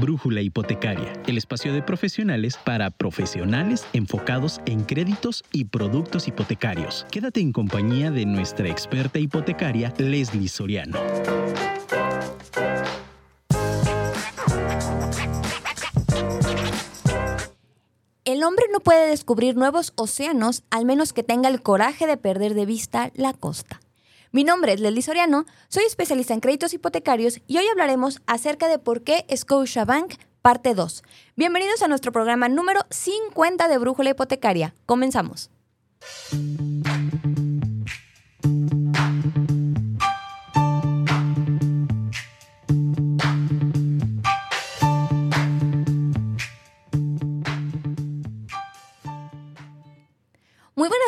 Brújula Hipotecaria, el espacio de profesionales para profesionales enfocados en créditos y productos hipotecarios. Quédate en compañía de nuestra experta hipotecaria, Leslie Soriano. El hombre no puede descubrir nuevos océanos al menos que tenga el coraje de perder de vista la costa. Mi nombre es Leslie Soriano, soy especialista en créditos hipotecarios y hoy hablaremos acerca de por qué Scotiabank parte 2. Bienvenidos a nuestro programa número 50 de Brújula Hipotecaria. Comenzamos.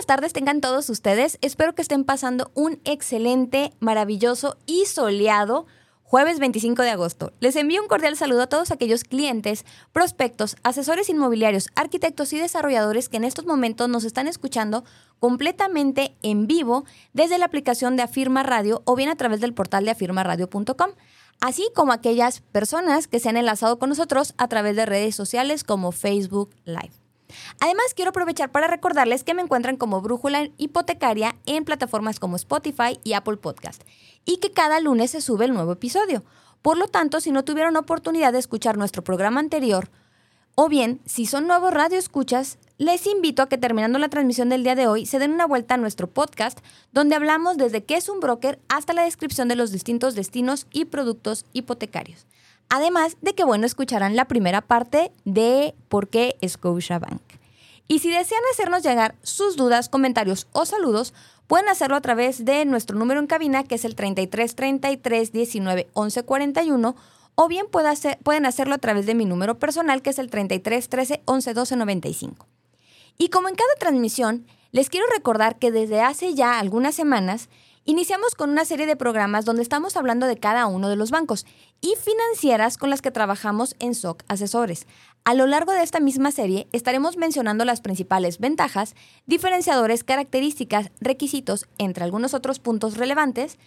Buenas tardes tengan todos ustedes. Espero que estén pasando un excelente, maravilloso y soleado jueves 25 de agosto. Les envío un cordial saludo a todos aquellos clientes, prospectos, asesores inmobiliarios, arquitectos y desarrolladores que en estos momentos nos están escuchando completamente en vivo desde la aplicación de Afirma Radio o bien a través del portal de afirmaradio.com, así como aquellas personas que se han enlazado con nosotros a través de redes sociales como Facebook Live. Además, quiero aprovechar para recordarles que me encuentran como Brújula Hipotecaria en plataformas como Spotify y Apple Podcast y que cada lunes se sube el nuevo episodio. Por lo tanto, si no tuvieron oportunidad de escuchar nuestro programa anterior, o bien, si son nuevos radioescuchas, les invito a que terminando la transmisión del día de hoy se den una vuelta a nuestro podcast, donde hablamos desde qué es un broker hasta la descripción de los distintos destinos y productos hipotecarios. Además de que, bueno, escucharán la primera parte de por qué Bank. Y si desean hacernos llegar sus dudas, comentarios o saludos, pueden hacerlo a través de nuestro número en cabina, que es el 33 33 19 11 41, o bien pueden hacerlo a través de mi número personal, que es el 33 13 11 12 95. Y como en cada transmisión, les quiero recordar que desde hace ya algunas semanas Iniciamos con una serie de programas donde estamos hablando de cada uno de los bancos y financieras con las que trabajamos en SOC Asesores. A lo largo de esta misma serie estaremos mencionando las principales ventajas, diferenciadores, características, requisitos, entre algunos otros puntos relevantes,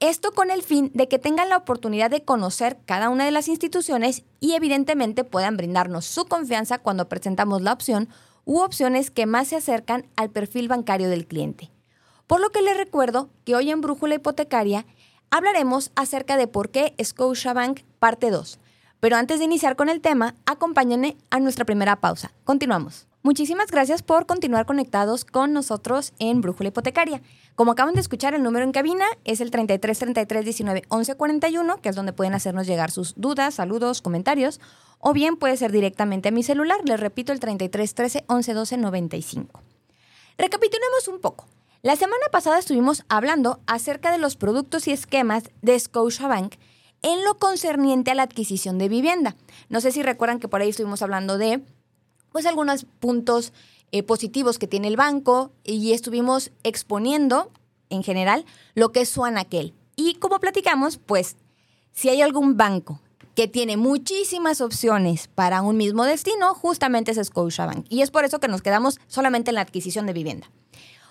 esto con el fin de que tengan la oportunidad de conocer cada una de las instituciones y evidentemente puedan brindarnos su confianza cuando presentamos la opción u opciones que más se acercan al perfil bancario del cliente. Por lo que les recuerdo que hoy en Brújula Hipotecaria hablaremos acerca de por qué Scotiabank parte 2. Pero antes de iniciar con el tema, acompáñenme a nuestra primera pausa. Continuamos. Muchísimas gracias por continuar conectados con nosotros en Brújula Hipotecaria. Como acaban de escuchar, el número en cabina es el 33 33 19 11 41, que es donde pueden hacernos llegar sus dudas, saludos, comentarios, o bien puede ser directamente a mi celular. Les repito, el 33 13 11 12 95. Recapitulemos un poco. La semana pasada estuvimos hablando acerca de los productos y esquemas de Scotiabank en lo concerniente a la adquisición de vivienda. No sé si recuerdan que por ahí estuvimos hablando de pues algunos puntos eh, positivos que tiene el banco y estuvimos exponiendo en general lo que es su anaquel. Y como platicamos, pues si hay algún banco que tiene muchísimas opciones para un mismo destino, justamente es Scotiabank. Y es por eso que nos quedamos solamente en la adquisición de vivienda.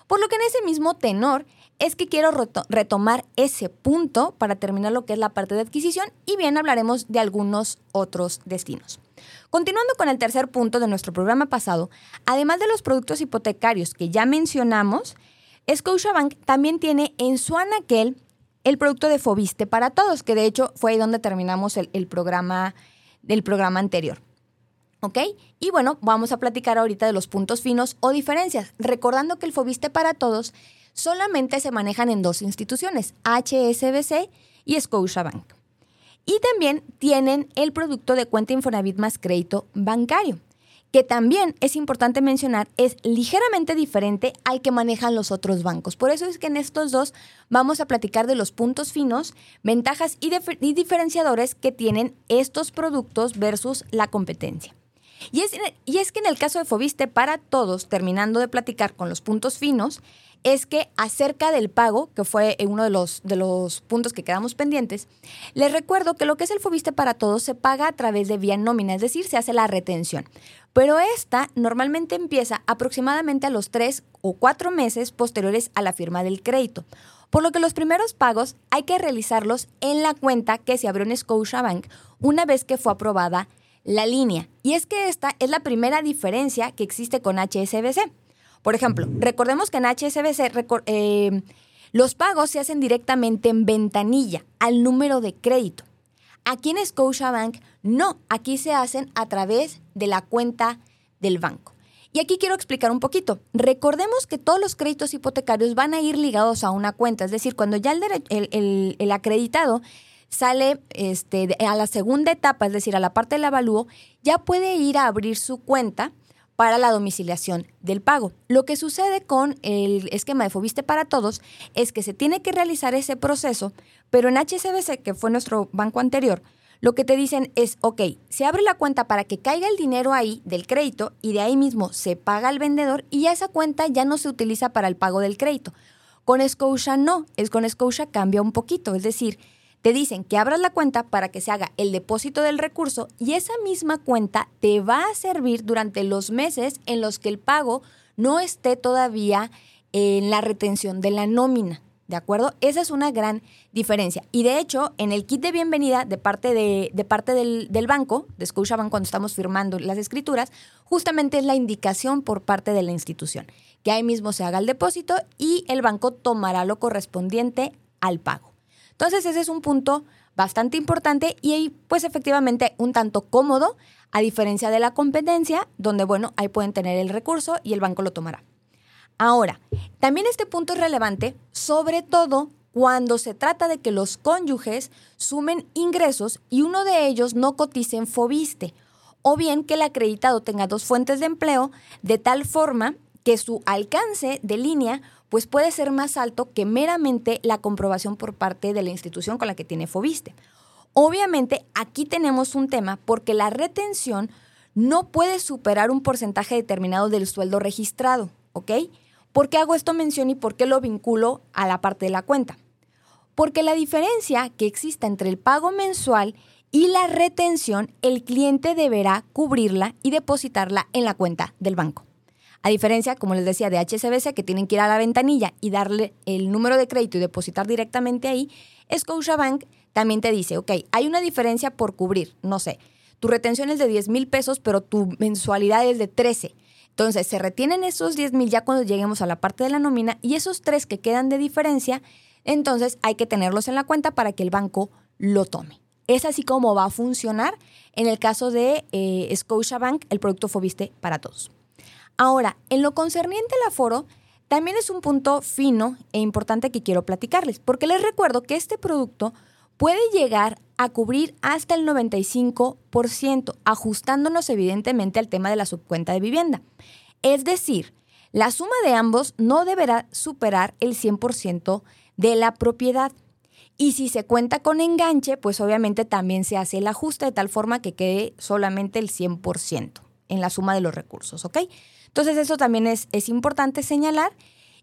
Por lo que en ese mismo tenor es que quiero retomar ese punto para terminar lo que es la parte de adquisición y bien hablaremos de algunos otros destinos. Continuando con el tercer punto de nuestro programa pasado, además de los productos hipotecarios que ya mencionamos, Scotiabank también tiene en su anaquel el producto de Fobiste para todos, que de hecho fue ahí donde terminamos el, el programa del programa anterior. ¿Ok? Y bueno, vamos a platicar ahorita de los puntos finos o diferencias, recordando que el Fobiste para todos solamente se manejan en dos instituciones, HSBC y Scotiabank. Y también tienen el producto de cuenta Infonavit más crédito bancario, que también es importante mencionar, es ligeramente diferente al que manejan los otros bancos. Por eso es que en estos dos vamos a platicar de los puntos finos, ventajas y, y diferenciadores que tienen estos productos versus la competencia. Y es, y es que en el caso de Fobiste para todos, terminando de platicar con los puntos finos, es que acerca del pago, que fue uno de los, de los puntos que quedamos pendientes, les recuerdo que lo que es el Fobiste para todos se paga a través de vía nómina, es decir, se hace la retención. Pero esta normalmente empieza aproximadamente a los tres o cuatro meses posteriores a la firma del crédito. por lo que los primeros pagos hay que realizarlos en la cuenta que se abrió en Scotiabank una vez que fue aprobada línea. Y es que esta es la primera diferencia que existe con HSBC. Por ejemplo, recordemos que en HSBC eh, los pagos se hacen directamente en ventanilla al número de crédito. Aquí en Scotiabank no, aquí se hacen a través de la cuenta del banco. Y aquí quiero explicar un poquito. Recordemos que todos los créditos hipotecarios van a ir ligados a una cuenta, es decir, cuando ya el, acreditado sale este, a la segunda etapa, es decir, a la parte del avalúo, ya puede ir a abrir su cuenta para la domiciliación del pago. Lo que sucede con el esquema de Fobiste para todos es que se tiene que realizar ese proceso, pero en HSBC, que fue nuestro banco anterior, lo que te dicen es, ok, se abre la cuenta para que caiga el dinero ahí del crédito y de ahí mismo se paga al vendedor y ya esa cuenta ya no se utiliza para el pago del crédito. Con Scotia no, es con Scotia cambia un poquito, es decir, te dicen que abras la cuenta para que se haga el depósito del recurso y esa misma cuenta te va a servir durante los meses en los que el pago no esté todavía en la retención de la nómina. ¿De acuerdo? Esa es una gran diferencia. Y de hecho, en el kit de bienvenida de parte, de, parte del, banco, de Scotiabank, cuando estamos firmando las escrituras, justamente es la indicación por parte de la institución, que ahí mismo se haga el depósito y el banco tomará lo correspondiente al pago. Entonces, ese es un punto bastante importante y pues efectivamente un tanto cómodo, a diferencia de la competencia, donde, bueno, ahí pueden tener el recurso y el banco lo tomará. Ahora, también este punto es relevante, sobre todo cuando se trata de que los cónyuges sumen ingresos y uno de ellos no cotice en Fobiste, o bien que el acreditado tenga dos fuentes de empleo de tal forma que su alcance de línea pues puede ser más alto que meramente la comprobación por parte de la institución con la que tiene Fobiste. Obviamente aquí tenemos un tema porque la retención no puede superar un porcentaje determinado del sueldo registrado, ¿ok? ¿Por qué hago esto mención y por qué lo vinculo a la parte de la cuenta? Porque la diferencia que exista entre el pago mensual y la retención, el cliente deberá cubrirla y depositarla en la cuenta del banco. A diferencia, como les decía, de HSBC, que tienen que ir a la ventanilla y darle el número de crédito y depositar directamente ahí, Scotiabank también te dice, ok, hay una diferencia por cubrir, no sé, tu retención es de 10 mil pesos, pero tu mensualidad es de 13. Entonces, se retienen esos 10 mil ya cuando lleguemos a la parte de la nómina y esos tres que quedan de diferencia, entonces hay que tenerlos en la cuenta para que el banco lo tome. Es así como va a funcionar en el caso de eh, Scotiabank, el producto Fobiste para todos. Ahora, en lo concerniente al aforo, también es un punto fino e importante que quiero platicarles, porque les recuerdo que este producto puede llegar a cubrir hasta el 95%, ajustándonos evidentemente al tema de la subcuenta de vivienda. Es decir, la suma de ambos no deberá superar el 100% de la propiedad. Y si se cuenta con enganche, pues obviamente también se hace el ajuste de tal forma que quede solamente el 100% en la suma de los recursos, ¿ok? Entonces eso también es, es importante señalar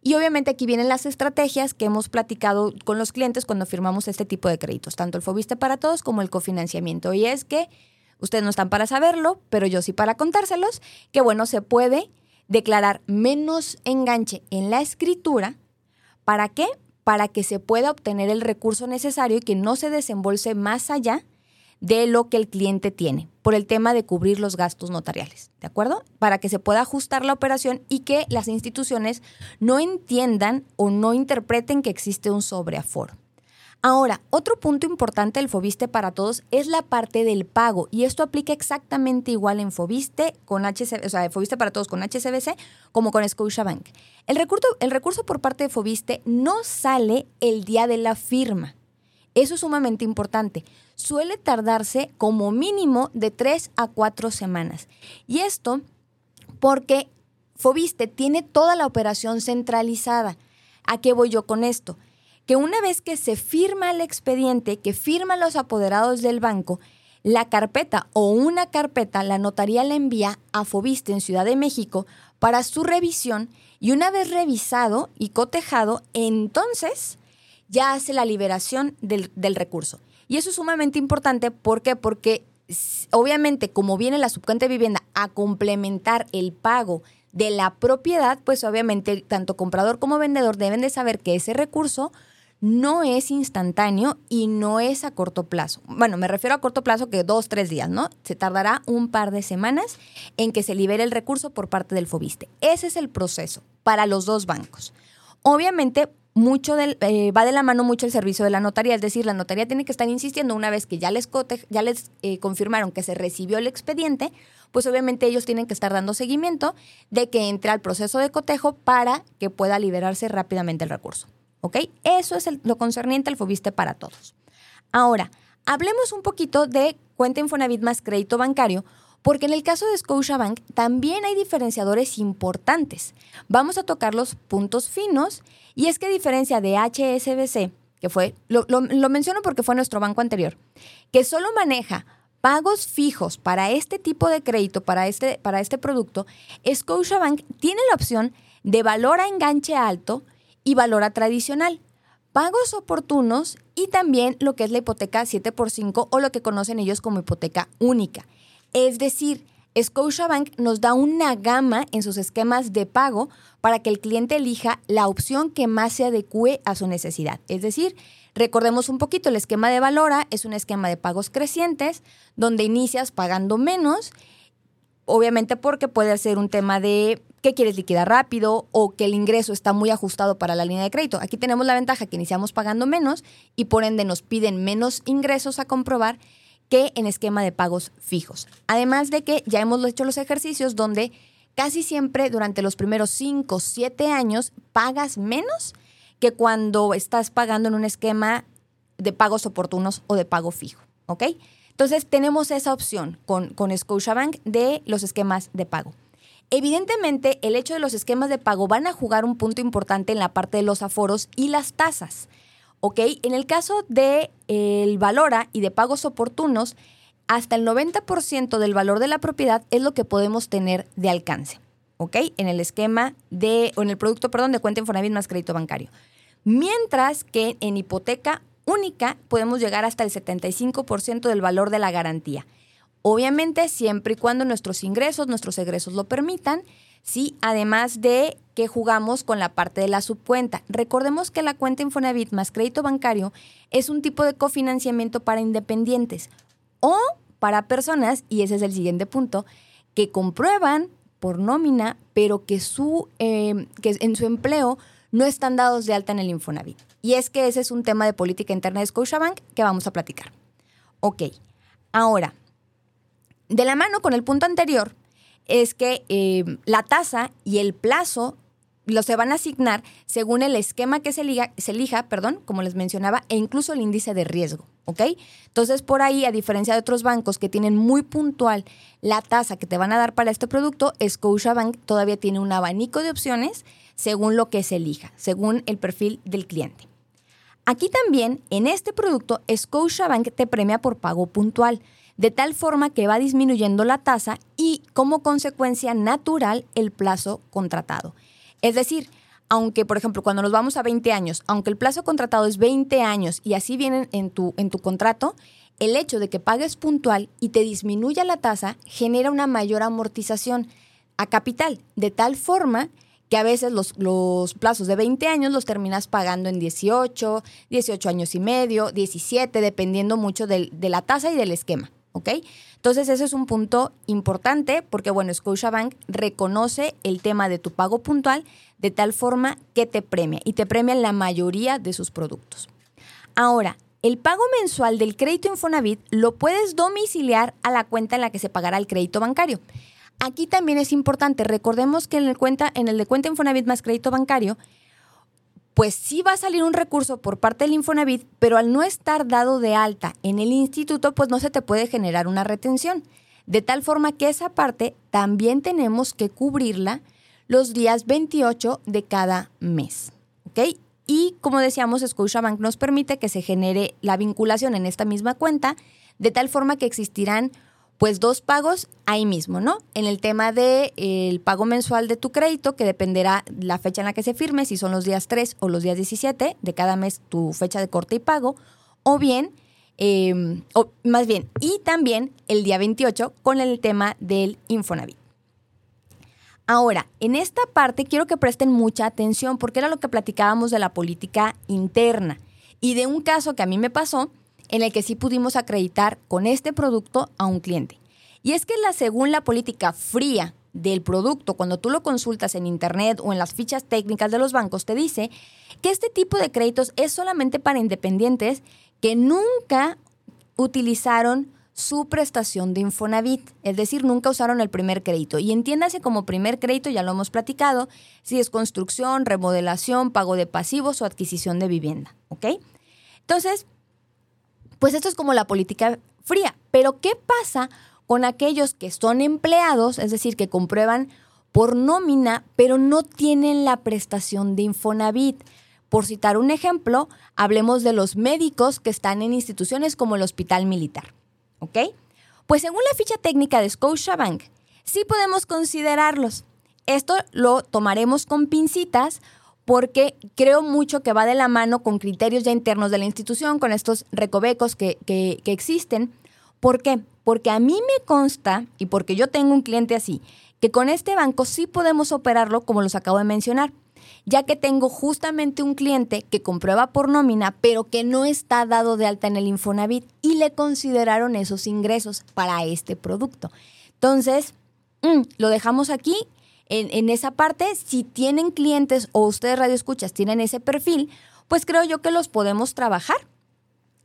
y obviamente aquí vienen las estrategias que hemos platicado con los clientes cuando firmamos este tipo de créditos, tanto el Fobiste para todos como el cofinanciamiento. Y es que ustedes no están para saberlo, pero yo sí para contárselos, que bueno, se puede declarar menos enganche en la escritura. ¿Para qué? Para que se pueda obtener el recurso necesario y que no se desembolse más allá de lo que el cliente tiene por el tema de cubrir los gastos notariales, ¿de acuerdo? Para que se pueda ajustar la operación y que las instituciones no entiendan o no interpreten que existe un sobreaforo. Ahora, otro punto importante del Fobiste para todos es la parte del pago y esto aplica exactamente igual en Fobiste con HCBC, o sea, Fobiste para todos con HCBC como con Scotiabank. El recurso, el recurso por parte de Fobiste no sale el día de la firma. Eso es sumamente importante suele tardarse como mínimo de tres a cuatro semanas. Y esto porque Fobiste tiene toda la operación centralizada. ¿A qué voy yo con esto? Que una vez que se firma el expediente, que firman los apoderados del banco, la carpeta o una carpeta la notaría la envía a Fobiste en Ciudad de México para su revisión y una vez revisado y cotejado, entonces ya hace la liberación del, recurso. Y eso es sumamente importante. ¿Por qué? Porque obviamente como viene la subcuenta de vivienda a complementar el pago de la propiedad, pues obviamente tanto comprador como vendedor deben de saber que ese recurso no es instantáneo y no es a corto plazo. Bueno, me refiero a corto plazo que dos, tres días, ¿no? Se tardará un par de semanas en que se libere el recurso por parte del FOBISTE. Ese es el proceso para los dos bancos. Obviamente, mucho del, eh, va de la mano mucho el servicio de la notaría, es decir, la notaría tiene que estar insistiendo una vez que ya les, ya les eh, confirmaron que se recibió el expediente, pues obviamente ellos tienen que estar dando seguimiento de que entre al proceso de cotejo para que pueda liberarse rápidamente el recurso. ¿Ok? Eso es lo concerniente al FOBISTE para todos. Ahora, hablemos un poquito de cuenta Infonavit más crédito bancario, porque en el caso de Scotiabank también hay diferenciadores importantes. Vamos a tocar los puntos finos y es que a diferencia de HSBC, que fue, lo, menciono porque fue nuestro banco anterior, que solo maneja pagos fijos para este tipo de crédito, para este, para este producto, Scotiabank tiene la opción de valor a enganche alto y valor a tradicional, pagos oportunos y también lo que es la hipoteca 7x5 o lo que conocen ellos como hipoteca única. Es decir, Scotiabank nos da una gama en sus esquemas de pago para que el cliente elija la opción que más se adecue a su necesidad. Es decir, recordemos un poquito, el esquema de Valora es un esquema de pagos crecientes donde inicias pagando menos, obviamente porque puede ser un tema de que quieres liquidar rápido o que el ingreso está muy ajustado para la línea de crédito. Aquí tenemos la ventaja que iniciamos pagando menos y por ende nos piden menos ingresos a comprobar que en esquema de pagos fijos. Además de que ya hemos hecho los ejercicios donde casi siempre durante los primeros 5 o 7 años pagas menos que cuando estás pagando en un esquema de pagos oportunos o de pago fijo. ¿Ok? Entonces tenemos esa opción con, con Scotiabank de los esquemas de pago. Evidentemente, el hecho de los esquemas de pago van a jugar un punto importante en la parte de los aforos y las tasas. ¿Ok? En el caso de el Valora y de pagos oportunos, hasta el 90% del valor de la propiedad es lo que podemos tener de alcance. ¿Ok? En el esquema de, o en el producto, perdón, de cuenta Infonavit más crédito bancario. Mientras que en hipoteca única podemos llegar hasta el 75% del valor de la garantía. Obviamente, siempre y cuando nuestros ingresos, nuestros egresos lo permitan, ¿sí? Además de que jugamos con la parte de la subcuenta. Recordemos que la cuenta Infonavit más crédito bancario es un tipo de cofinanciamiento para independientes o para personas, y ese es el siguiente punto, que comprueban por nómina, pero que, su, eh, que en su empleo no están dados de alta en el Infonavit. Y es que ese es un tema de política interna de Scotiabank que vamos a platicar. Ok, ahora, de la mano con el punto anterior, es que eh, la tasa y el plazo lo se van a asignar según el esquema que se, se elija, perdón, como les mencionaba, e incluso el índice de riesgo, ¿ok? Entonces, por ahí, a diferencia de otros bancos que tienen muy puntual la tasa que te van a dar para este producto, Scotiabank todavía tiene un abanico de opciones según lo que se elija, según el perfil del cliente. Aquí también, en este producto, Scotiabank te premia por pago puntual de tal forma que va disminuyendo la tasa y como consecuencia natural el plazo contratado. Es decir, aunque, por ejemplo, cuando nos vamos a 20 años, aunque el plazo contratado es 20 años y así vienen en tu, en tu contrato, el hecho de que pagues puntual y te disminuya la tasa genera una mayor amortización a capital, de tal forma que a veces los, los, plazos de 20 años los terminas pagando en 18, 18 años y medio, 17, dependiendo mucho de la tasa y del esquema. ¿Ok? Entonces, ese es un punto importante porque, bueno, Scotiabank reconoce el tema de tu pago puntual de tal forma que te premia y te premia la mayoría de sus productos. Ahora, el pago mensual del crédito Infonavit lo puedes domiciliar a la cuenta en la que se pagará el crédito bancario. Aquí también es importante, recordemos que en el, cuenta, en el de cuenta Infonavit más crédito bancario, pues sí va a salir un recurso por parte del Infonavit, pero al no estar dado de alta en el instituto, pues no se te puede generar una retención. De tal forma que esa parte también tenemos que cubrirla los días 28 de cada mes. ¿Ok? Y como decíamos, Scotiabank nos permite que se genere la vinculación en esta misma cuenta, de tal forma que existirán pues dos pagos ahí mismo, ¿no? En el tema del el pago mensual de tu crédito, que dependerá la fecha en la que se firme, si son los días 3 o los días 17 de cada mes tu fecha de corte y pago, o bien, em, o más bien, y también el día 28 con el tema del Infonavit. Ahora, en esta parte quiero que presten mucha atención porque era lo que platicábamos de la política interna. y de un caso que a mí me pasó en el que sí pudimos acreditar con este producto a un cliente. Y es que la, según la política fría del producto, cuando tú lo consultas en internet o en las fichas técnicas de los bancos, te dice que este tipo de créditos es solamente para independientes que nunca utilizaron su prestación de Infonavit, es decir, nunca usaron el primer crédito. Y entiéndase como primer crédito, ya lo hemos platicado, si es construcción, remodelación, pago de pasivos o adquisición de vivienda. Entonces, pues esto es como la política fría. Pero ¿qué pasa con aquellos que son empleados, es decir, que comprueban por nómina, pero no tienen la prestación de Infonavit? Por citar un ejemplo, hablemos de los médicos que están en instituciones como el Hospital Militar. ¿Ok? Pues según la ficha técnica de Scotiabank, sí podemos considerarlos. Esto lo tomaremos con pincitas porque creo mucho que va de la mano con criterios ya internos de la institución, con estos recovecos que, que, existen. ¿Por qué? Porque a mí me consta, y porque yo tengo un cliente así, que con este banco sí podemos operarlo como los acabo de mencionar ya que tengo justamente un cliente que comprueba por nómina, pero que no está dado de alta en el Infonavit y le consideraron esos ingresos para este producto. Entonces, mm, lo dejamos aquí. En, esa parte, si tienen clientes o ustedes radioescuchas tienen ese perfil, pues creo yo que los podemos trabajar.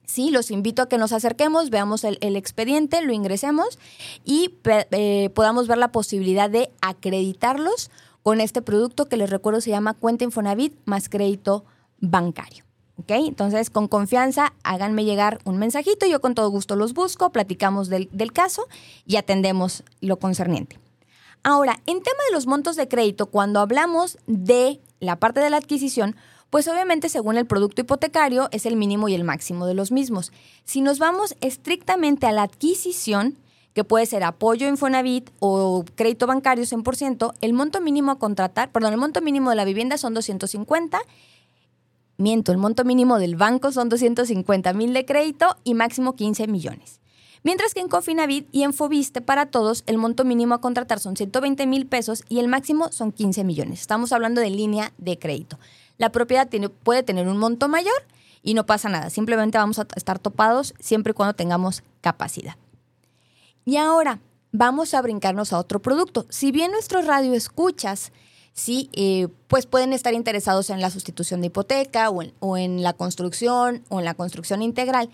Sí, los invito a que nos acerquemos, veamos el, expediente, lo ingresemos y eh, podamos ver la posibilidad de acreditarlos con este producto que les recuerdo se llama cuenta Infonavit más crédito bancario. ¿Ok? Entonces, con confianza, háganme llegar un mensajito, yo con todo gusto los busco, platicamos del, del caso y atendemos lo concerniente. Ahora, en tema de los montos de crédito, cuando hablamos de la parte de la adquisición, pues obviamente según el producto hipotecario es el mínimo y el máximo de los mismos. Si nos vamos estrictamente a la adquisición, que puede ser apoyo Infonavit o crédito bancario 100%, el monto mínimo a contratar, perdón, el monto mínimo de la vivienda son 250. Miento, el monto mínimo del banco son 250 mil de crédito y máximo 15 millones. Mientras que en Cofinavit y en Fobiste para todos el monto mínimo a contratar son 120 mil pesos y el máximo son 15 millones. Estamos hablando de línea de crédito. La propiedad puede tener un monto mayor y no pasa nada. Simplemente vamos a estar topados siempre y cuando tengamos capacidad. Y ahora vamos a brincarnos a otro producto. Si bien nuestros radioescuchas sí, eh, pues pueden estar interesados en la sustitución de hipoteca o en la construcción o en la construcción integral,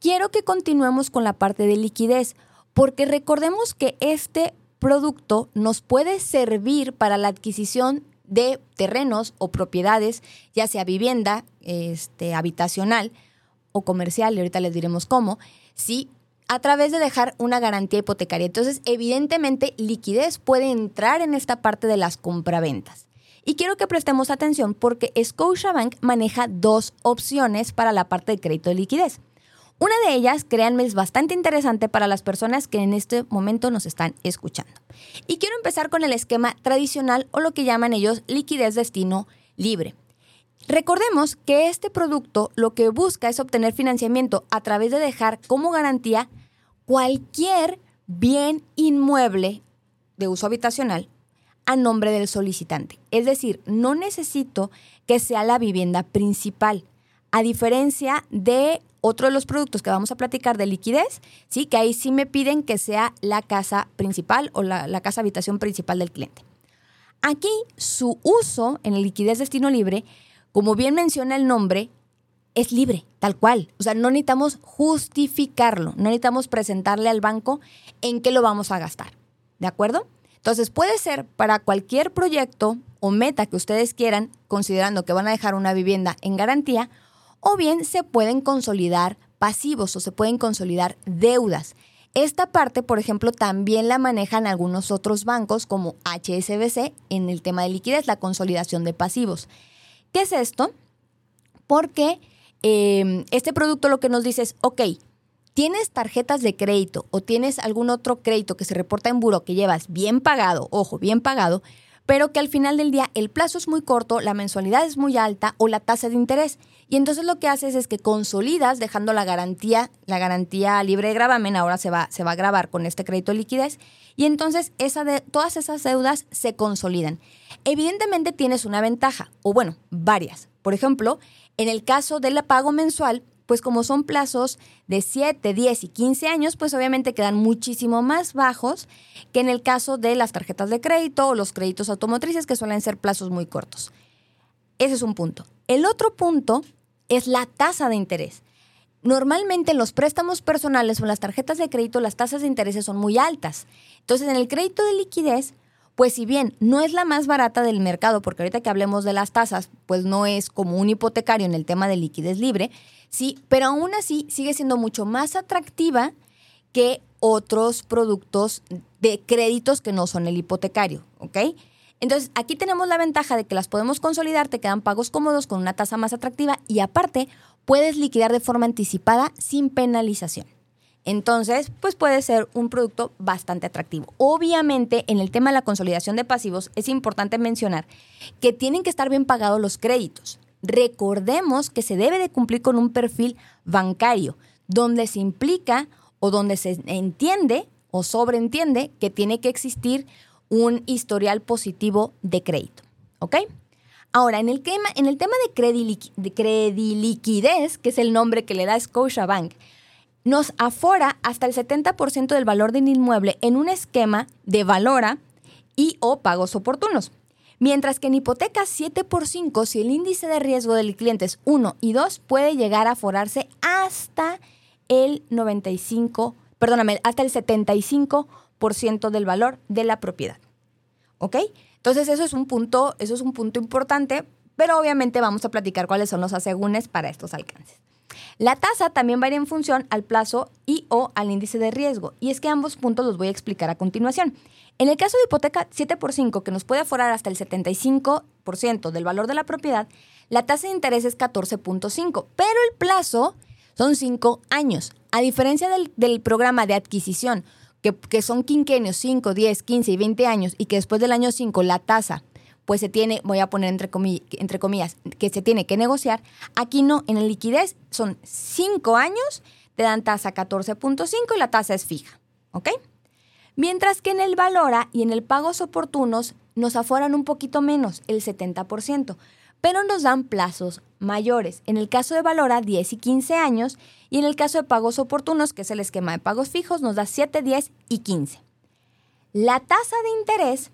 quiero que continuemos con la parte de liquidez, porque recordemos que este producto nos puede servir para la adquisición de terrenos o propiedades, ya sea vivienda, este, habitacional o comercial, y ahorita les diremos cómo, sí, a través de dejar una garantía hipotecaria. Entonces, evidentemente, liquidez puede entrar en esta parte de las compraventas. Y quiero que prestemos atención porque Scotiabank maneja dos opciones para la parte de crédito de liquidez. Una de ellas, créanme, es bastante interesante para las personas que en este momento nos están escuchando. Y quiero empezar con el esquema tradicional o lo que llaman ellos liquidez destino libre. Recordemos que este producto lo que busca es obtener financiamiento a través de dejar como garantía cualquier bien inmueble de uso habitacional a nombre del solicitante. Es decir, no necesito que sea la vivienda principal, a diferencia de otro de los productos que vamos a platicar de liquidez, sí, que ahí sí me piden que sea la casa principal o la, la casa habitación principal del cliente. Aquí su uso en el liquidez destino libre como bien menciona el nombre, es libre, tal cual. O sea, no necesitamos justificarlo, no necesitamos presentarle al banco en qué lo vamos a gastar. ¿De acuerdo? Entonces puede ser para cualquier proyecto o meta que ustedes quieran, considerando que van a dejar una vivienda en garantía, o bien se pueden consolidar pasivos o se pueden consolidar deudas. Esta parte, por ejemplo, también la manejan algunos otros bancos como HSBC en el tema de liquidez, la consolidación de pasivos. ¿Qué es esto? Porque em, este producto lo que nos dice es, ok, tienes tarjetas de crédito o tienes algún otro crédito que se reporta en buro que llevas bien pagado, ojo, bien pagado, pero que al final del día el plazo es muy corto, la mensualidad es muy alta o la tasa de interés. Y entonces lo que haces es que consolidas dejando la garantía, la garantía libre de gravamen, ahora se va, se va a grabar con este crédito de liquidez, y entonces esa de, todas esas deudas se consolidan. Evidentemente tienes una ventaja, o bueno, varias. Por ejemplo, En el caso del pago mensual, pues como son plazos de 7, 10 y 15 años, pues obviamente quedan muchísimo más bajos que en el caso de las tarjetas de crédito o los créditos automotrices, que suelen ser plazos muy cortos. Ese es un punto. El otro punto es la tasa de interés. Normalmente en los préstamos personales o en las tarjetas de crédito las tasas de interés son muy altas. Entonces en el crédito de liquidez pues si bien no es la más barata del mercado, porque ahorita que hablemos de las tasas, pues no es como un hipotecario en el tema de liquidez libre, sí, pero aún así sigue siendo mucho más atractiva que otros productos de créditos que no son el hipotecario, ¿ok? Entonces, aquí tenemos la ventaja de que las podemos consolidar, te quedan pagos cómodos con una tasa más atractiva y aparte puedes liquidar de forma anticipada sin penalización. Entonces, pues puede ser un producto bastante atractivo. Obviamente, en el tema de la consolidación de pasivos, es importante mencionar que tienen que estar bien pagados los créditos. Recordemos que se debe de cumplir con un perfil bancario, donde se implica o donde se entiende o sobreentiende que tiene que existir un historial positivo de crédito. ¿Ok? Ahora, en el tema, en el tema de, de crediliquidez, que es el nombre que le da Scotiabank, nos afora hasta el 70% del valor del inmueble en un esquema de valora y o pagos oportunos. Mientras que en hipotecas 7 por 5, si el índice de riesgo del cliente es 1 y 2, puede llegar a aforarse hasta el 95, perdóname, hasta el 75% del valor de la propiedad. ¿Ok? Entonces eso es un punto, eso es un punto importante, pero obviamente vamos a platicar cuáles son los asegúnes para estos alcances. La tasa también varía en función al plazo y o al índice de riesgo, y es que ambos puntos los voy a explicar a continuación. En el caso de hipoteca 7 por 5, que nos puede aforar hasta el 75% del valor de la propiedad, la tasa de interés es 14.5, pero el plazo son 5 años. A diferencia del, programa de adquisición, que, que son quinquenios 5, 10, 15 y 20 años, y que después del año 5 la tasa pues se tiene, voy a poner entre, comillas, que se tiene que negociar. Aquí no, en la liquidez son 5 años, te dan tasa 14.5 y la tasa es fija, ¿ok? Mientras que en el Valora y en el Pagos Oportunos nos aforan un poquito menos, el 70%, pero nos dan plazos mayores. En el caso de Valora, 10 y 15 años, y en el caso de Pagos Oportunos, que es el esquema de pagos fijos, nos da 7, 10 y 15. La tasa de interés,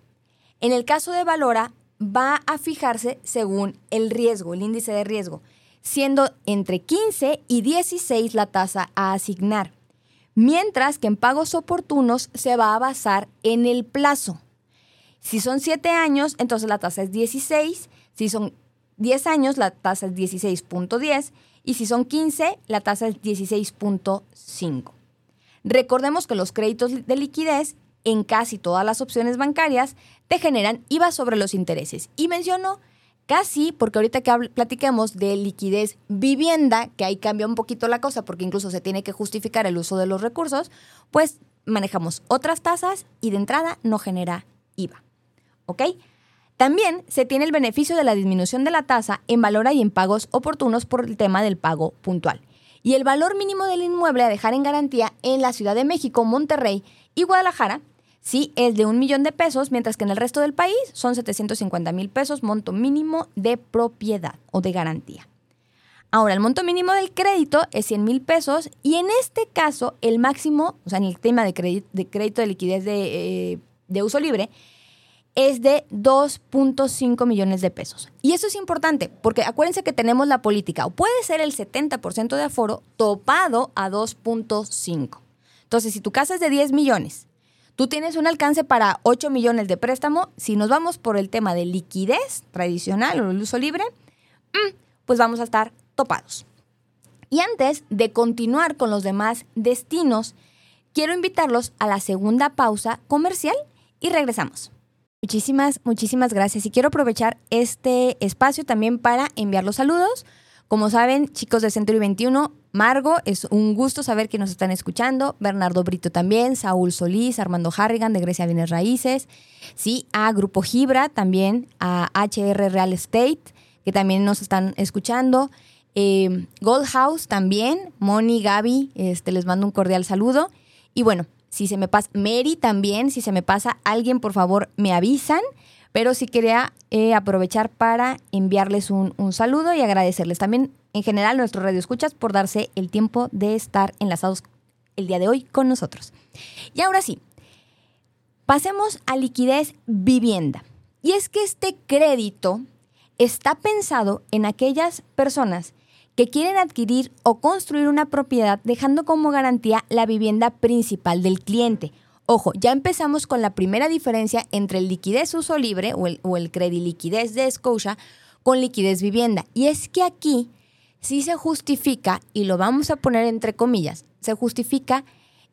en el caso de Valora, va a fijarse según el riesgo, el índice de riesgo, siendo entre 15 y 16 la tasa a asignar, mientras que en pagos oportunos se va a basar en el plazo. Si son 7 años, entonces la tasa es 16, si son 10 años, la tasa es 16.10 y si son 15, la tasa es 16.5. Recordemos que los créditos de liquidez en casi todas las opciones bancarias te generan IVA sobre los intereses. Y menciono casi, porque ahorita que platiquemos de liquidez vivienda, que ahí cambia un poquito la cosa, porque incluso se tiene que justificar el uso de los recursos, pues manejamos otras tasas y de entrada no genera IVA. ¿Ok? También se tiene el beneficio de la disminución de la tasa en valor y en pagos oportunos por el tema del pago puntual. Y el valor mínimo del inmueble a dejar en garantía en la Ciudad de México, Monterrey y Guadalajara sí es de un millón de pesos, mientras que en el resto del país son 750 mil pesos, monto mínimo de propiedad o de garantía. Ahora, el monto mínimo del crédito es 100 mil pesos y en este caso el máximo, o sea, en el tema de, crédito de, crédito de liquidez de, eh, de uso libre, es de 2.5 millones de pesos. Y eso es importante, porque acuérdense que tenemos la política, o puede ser el 70% de aforo topado a 2.5. Entonces, si tu casa es de 10 millones Tú tienes un alcance para 8 millones de préstamo. Si nos vamos por el tema de liquidez tradicional o el uso libre, mm, pues vamos a estar topados. Y antes de continuar con los demás destinos, quiero invitarlos a la segunda pausa comercial y regresamos. Muchísimas, muchísimas gracias. Y quiero aprovechar este espacio también para enviar los saludos. Como saben, chicos de Century 21, Margo, es un gusto saber que nos están escuchando. Bernardo Brito también, Saúl Solís, Armando Harrigan de Grecia Bienes Raíces. Sí, a Grupo Gibra también, a HR Real Estate, que también nos están escuchando. Eh, Gold House también, Moni, Gaby, este, les mando un cordial saludo. Y bueno, si se me pasa, Mary también, si se me pasa alguien, por favor, me avisan pero sí quería eh, aprovechar para enviarles un, un, saludo y agradecerles también en general nuestros radioescuchas por darse el tiempo de estar enlazados el día de hoy con nosotros. Y ahora sí, pasemos a liquidez vivienda. Y es que este crédito está pensado en aquellas personas que quieren adquirir o construir una propiedad dejando como garantía la vivienda principal del cliente. Ojo, ya empezamos con la primera diferencia entre el liquidez uso libre o el, o el liquidez de Scotia con liquidez vivienda. Y es que aquí sí se justifica, y lo vamos a poner entre comillas, se justifica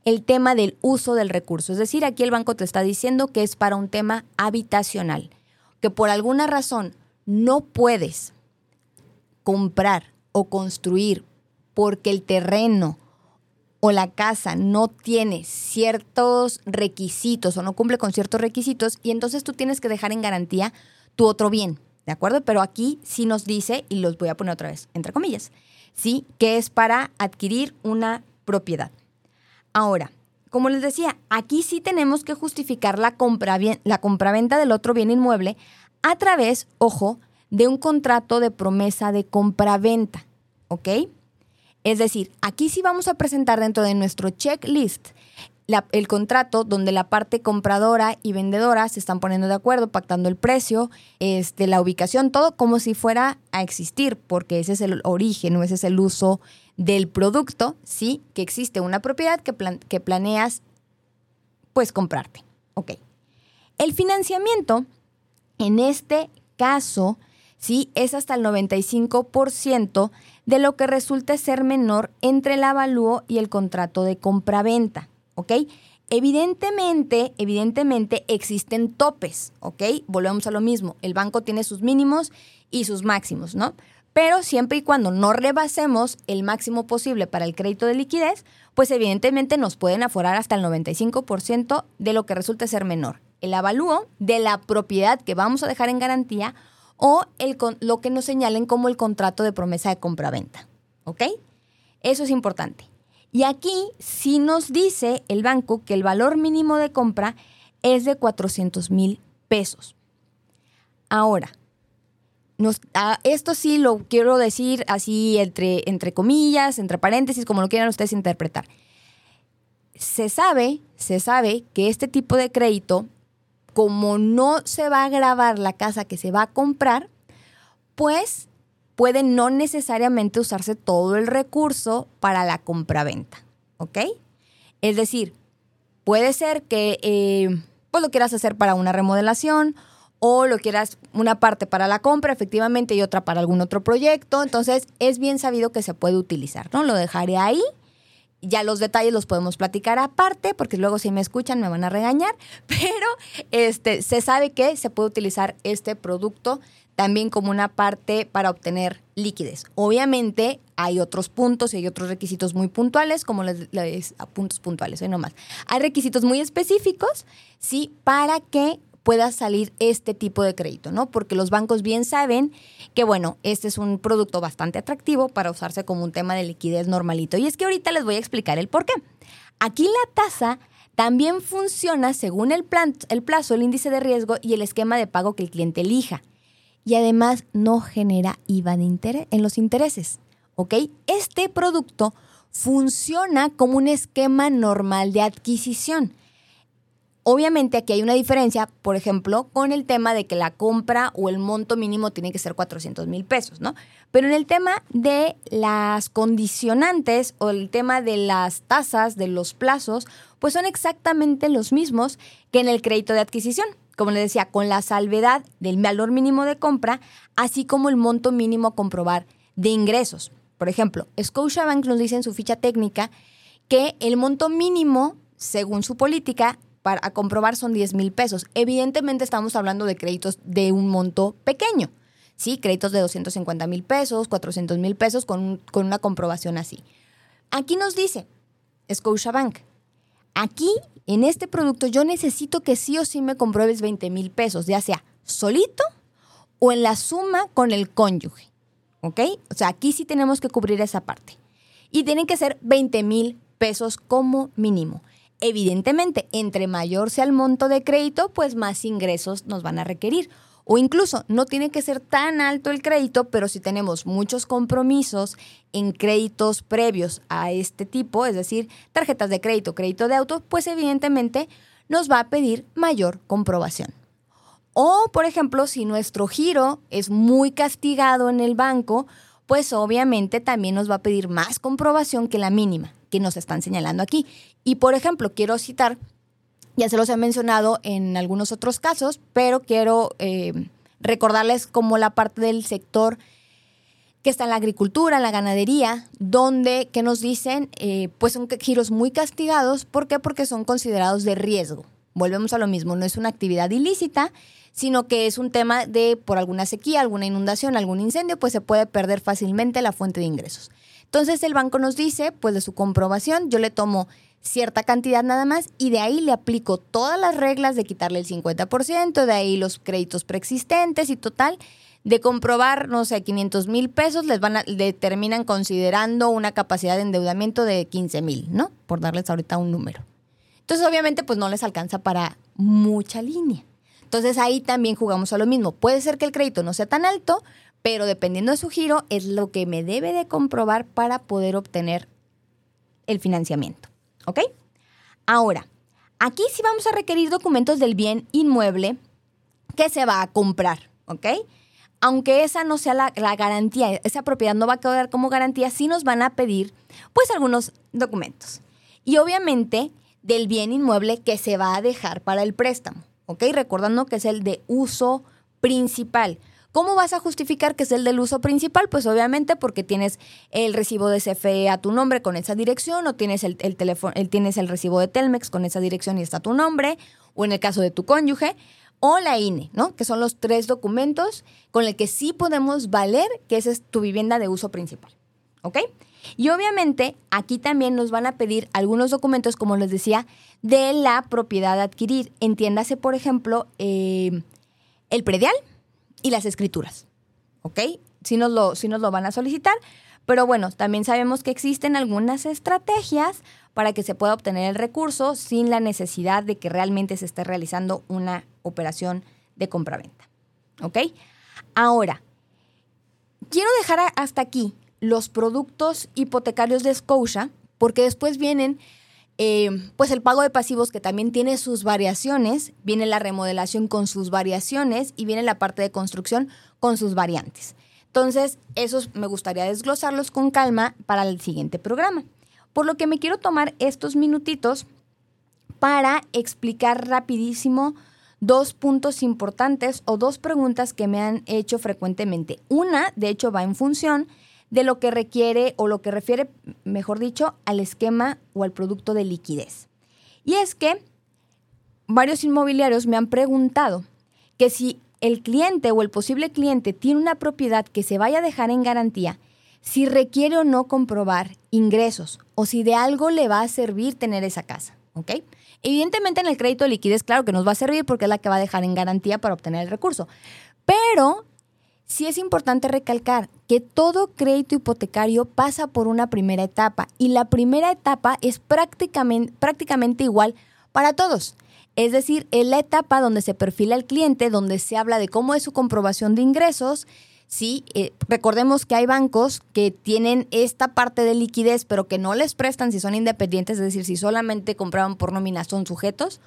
el tema del uso del recurso. Es decir, aquí el banco te está diciendo que es para un tema habitacional, que por alguna razón no puedes comprar o construir porque el terreno o la casa no tiene ciertos requisitos o no cumple con ciertos requisitos y entonces tú tienes que dejar en garantía tu otro bien, ¿de acuerdo? Pero aquí sí nos dice, y los voy a poner otra vez, entre comillas, ¿sí? Que es para adquirir una propiedad. Ahora, como les decía, aquí sí tenemos que justificar la, compra la compraventa del otro bien inmueble a través, ojo, de un contrato de promesa de compraventa, ¿ok? Es decir, aquí sí vamos a presentar dentro de nuestro checklist el contrato donde la parte compradora y vendedora se están poniendo de acuerdo, pactando el precio, este, la ubicación, todo como si fuera a existir, porque ese es el origen o ese es el uso del producto, sí, que existe una propiedad que, que planeas pues comprarte. Ok. El financiamiento, en este caso, sí, es hasta el 95% de lo que resulte ser menor entre el avalúo y el contrato de compraventa, ¿ok? Evidentemente, evidentemente existen topes, ¿ok? Volvemos a lo mismo, el banco tiene sus mínimos y sus máximos, ¿no? Pero siempre y cuando no rebasemos el máximo posible para el crédito de liquidez, pues evidentemente nos pueden aforar hasta el 95% de lo que resulte ser menor. El avalúo de la propiedad que vamos a dejar en garantía o el, lo que nos señalen como el contrato de promesa de compraventa. ¿Ok? Eso es importante. Y aquí sí nos dice el banco que el valor mínimo de compra es de 400 mil pesos. Ahora, ah, esto sí lo quiero decir así entre, entre comillas, entre paréntesis, como lo quieran ustedes interpretar. Se sabe, se sabe que este tipo de crédito como no se va a grabar la casa que se va a comprar, pues puede no necesariamente usarse todo el recurso para la compraventa, ¿ok? Es decir, puede ser que eh, pues lo quieras hacer para una remodelación o lo quieras una parte para la compra efectivamente y otra para algún otro proyecto, entonces es bien sabido que se puede utilizar, ¿no? Lo dejaré ahí ya los detalles los podemos platicar aparte, porque luego si me escuchan me van a regañar, pero este, se sabe que se puede utilizar este producto también como una parte para obtener liquidez. Obviamente hay otros puntos y hay otros requisitos muy puntuales, como les, les puntos puntuales, hoy nomás. Hay requisitos muy específicos, sí, para que pueda salir este tipo de crédito, ¿no? Porque los bancos bien saben que, bueno, este es un producto bastante atractivo para usarse como un tema de liquidez normalito. Y es que ahorita les voy a explicar el por qué. Aquí la tasa también funciona según el, plan, el plazo, el índice de riesgo y el esquema de pago que el cliente elija. Y además no genera IVA de en los intereses, ¿ok? Este producto funciona como un esquema normal de adquisición. Obviamente aquí hay una diferencia, por ejemplo, con el tema de que la compra o el monto mínimo tiene que ser 400 mil pesos, ¿no? Pero en el tema de las condicionantes o el tema de las tasas, de los plazos, pues son exactamente los mismos que en el crédito de adquisición. Como les decía, con la salvedad del valor mínimo de compra, así como el monto mínimo a comprobar de ingresos. Por ejemplo, Scotiabank nos dice en su ficha técnica que el monto mínimo, según su política, para comprobar son 10 mil pesos. Evidentemente estamos hablando de créditos de un monto pequeño, ¿sí? Créditos de 250 mil pesos, 400 mil pesos con, con una comprobación así. Aquí nos dice Scotiabank, aquí en este producto yo necesito que sí o sí me compruebes 20 mil pesos, ya sea solito o en la suma con el cónyuge. ¿Ok? O sea, aquí sí tenemos que cubrir esa parte. Y tienen que ser 20 mil pesos como mínimo. Evidentemente, entre mayor sea el monto de crédito, pues más ingresos nos van a requerir. O incluso no tiene que ser tan alto el crédito, pero si tenemos muchos compromisos en créditos previos a este tipo, es decir, tarjetas de crédito, crédito de auto, pues evidentemente nos va a pedir mayor comprobación. O, por ejemplo, si nuestro giro es muy castigado en el banco, pues obviamente también nos va a pedir más comprobación que la mínima que nos están señalando aquí. Y, por ejemplo, quiero citar, ya se los he mencionado en algunos otros casos, pero quiero eh, recordarles como la parte del sector que está en la agricultura, en la ganadería, donde, que nos dicen, eh, pues son giros muy castigados. ¿Por qué? Porque son considerados de riesgo. Volvemos a lo mismo, no es una actividad ilícita, sino que es un tema de por alguna sequía, alguna inundación, algún incendio, pues se puede perder fácilmente la fuente de ingresos. Entonces el banco nos dice, pues de su comprobación, yo le tomo cierta cantidad nada más y de ahí le aplico todas las reglas de quitarle el 50%, de ahí los créditos preexistentes y total de comprobar, no sé, 500 mil pesos, les van a, le terminan considerando una capacidad de endeudamiento de 15 mil, ¿no? Por darles ahorita un número. Entonces, obviamente, pues no les alcanza para mucha línea. Entonces, ahí también jugamos a lo mismo. Puede ser que el crédito no sea tan alto, pero dependiendo de su giro, es lo que me debe de comprobar para poder obtener el financiamiento. ¿Ok? Ahora, aquí sí vamos a requerir documentos del bien inmueble que se va a comprar. ¿Ok? aunque esa no sea la, garantía, esa propiedad no va a quedar como garantía, sí nos van a pedir pues algunos documentos. Y obviamente del bien inmueble que se va a dejar para el préstamo, ¿ok? Recordando que es el de uso principal. ¿Cómo vas a justificar que es el del uso principal? Pues obviamente porque tienes el recibo de CFE a tu nombre con esa dirección, o tienes el, teléfono, tienes el recibo de Telmex con esa dirección y está tu nombre, o en el caso de tu cónyuge, o la INE, ¿no? Que son los tres documentos con los que sí podemos valer que esa es tu vivienda de uso principal. ¿Ok? Y obviamente aquí también nos van a pedir algunos documentos, como les decía, de la propiedad a adquirir. Entiéndase, por ejemplo, eh, el predial y las escrituras. ¿Ok? Si nos, lo, nos lo van a solicitar. Pero bueno, también sabemos que existen algunas estrategias para que se pueda obtener el recurso sin la necesidad de que realmente se esté realizando una operación de compraventa. ¿Ok? Ahora, quiero dejar hasta aquí los productos hipotecarios de Scotia, porque después vienen eh, pues el pago de pasivos que también tiene sus variaciones, viene la remodelación con sus variaciones y viene la parte de construcción con sus variantes. Entonces, esos me gustaría desglosarlos con calma para el siguiente programa. Por lo que me quiero tomar estos minutitos para explicar rapidísimo dos puntos importantes o dos preguntas que me han hecho frecuentemente. Una, de hecho, va en función de lo que requiere o lo que refiere, mejor dicho, al esquema o al producto de liquidez. Y es que varios inmobiliarios me han preguntado que si el cliente o el posible cliente tiene una propiedad que se vaya a dejar en garantía, si requiere o no comprobar ingresos o si de algo le va a servir tener esa casa, ¿ok? Evidentemente en el crédito de liquidez, claro que nos va a servir porque es la que va a dejar en garantía para obtener el recurso. Pero sí es importante recalcar que todo crédito hipotecario pasa por una primera etapa y la primera etapa es prácticamente, prácticamente igual para todos. Es decir, es la etapa donde se perfila el cliente, donde se habla de cómo es su comprobación de ingresos, Sí, eh, recordemos que hay bancos que tienen esta parte de liquidez, pero que no les prestan si son independientes, es decir, si solamente compraban por nómina son sujetos,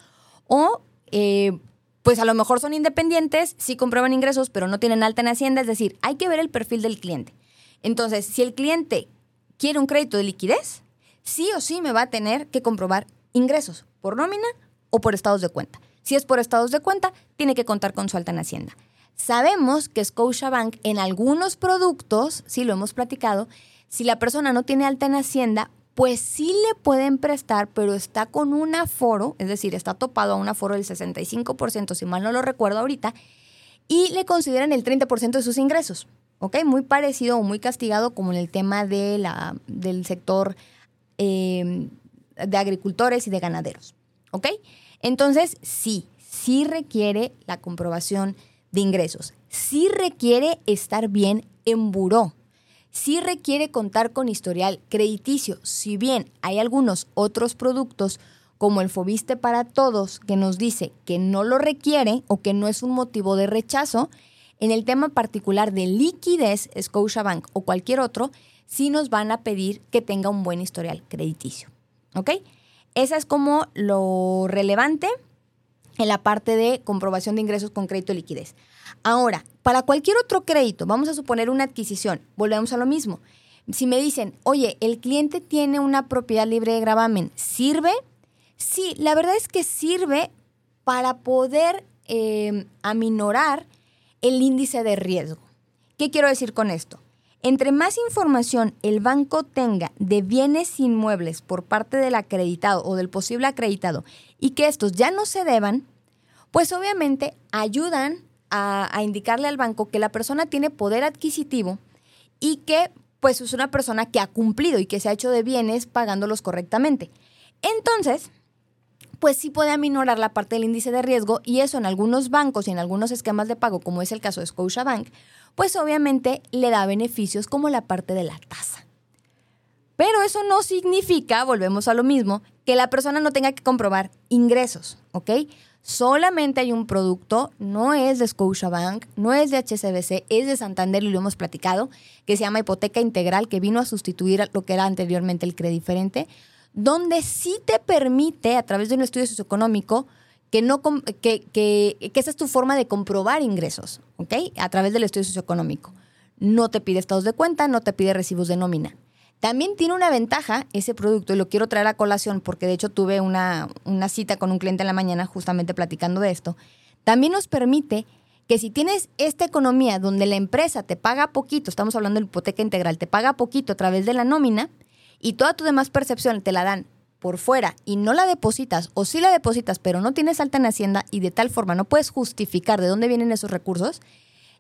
o eh, pues a lo mejor son independientes, sí comprueban ingresos, pero no tienen alta en Hacienda, es decir, hay que ver el perfil del cliente. Entonces, si el cliente quiere un crédito de liquidez, sí o sí me va a tener que comprobar ingresos por nómina o por estados de cuenta. Si es por estados de cuenta, tiene que contar con su alta en Hacienda. Sabemos que Scotiabank en algunos productos, sí lo hemos platicado, si la persona no tiene alta en Hacienda, pues sí le pueden prestar, pero está con un aforo, es decir, está topado a un aforo del 65%, si mal no lo recuerdo ahorita, y le consideran el 30% de sus ingresos. ¿Ok? Muy parecido o muy castigado como en el tema de la, del sector em, de agricultores y de ganaderos. ¿Ok? Entonces, sí, sí requiere la comprobación de ingresos. Sí requiere estar bien en buró. Sí requiere contar con historial crediticio. Si bien hay algunos otros productos como el Fobiste para Todos, que nos dice que no lo requiere o que no es un motivo de rechazo, en el tema particular de liquidez, Scotiabank o cualquier otro, sí nos van a pedir que tenga un buen historial crediticio. ¿Ok? Esa es como lo relevante en la parte de comprobación de ingresos con crédito de liquidez. Ahora, para cualquier otro crédito, vamos a suponer una adquisición, volvemos a lo mismo. Si me dicen, oye, el cliente tiene una propiedad libre de gravamen, ¿sirve? Sí, la verdad es que sirve para poder eh, aminorar el índice de riesgo. ¿Qué quiero decir con esto? Entre más información el banco tenga de bienes inmuebles por parte del acreditado o del posible acreditado y que estos ya no se deban, pues obviamente ayudan a, indicarle al banco que la persona tiene poder adquisitivo y que pues es una persona que ha cumplido y que se ha hecho de bienes pagándolos correctamente. Entonces, pues sí puede aminorar la parte del índice de riesgo y eso en algunos bancos y en algunos esquemas de pago, como es el caso de Scotiabank, pues obviamente le da beneficios como la parte de la tasa. Pero eso no significa, volvemos a lo mismo, que la persona no tenga que comprobar ingresos, ¿ok? Solamente hay un producto, no es de Scotiabank, no es de HSBC, es de Santander y lo hemos platicado, que se llama hipoteca integral, que vino a sustituir lo que era anteriormente el crédito diferente, donde sí te permite, a través de un estudio socioeconómico, que, no, que, que, esa es tu forma de comprobar ingresos, ¿ok? A través del estudio socioeconómico. No te pide estados de cuenta, no te pide recibos de nómina. También tiene una ventaja ese producto, y lo quiero traer a colación porque de hecho tuve una, una cita con un cliente en la mañana justamente platicando de esto. También nos permite que si tienes esta economía donde la empresa te paga poquito, estamos hablando de hipoteca integral, te paga poquito a través de la nómina y toda tu demás percepción te la dan por fuera y no la depositas o sí la depositas pero no tienes alta en Hacienda y de tal forma no puedes justificar de dónde vienen esos recursos,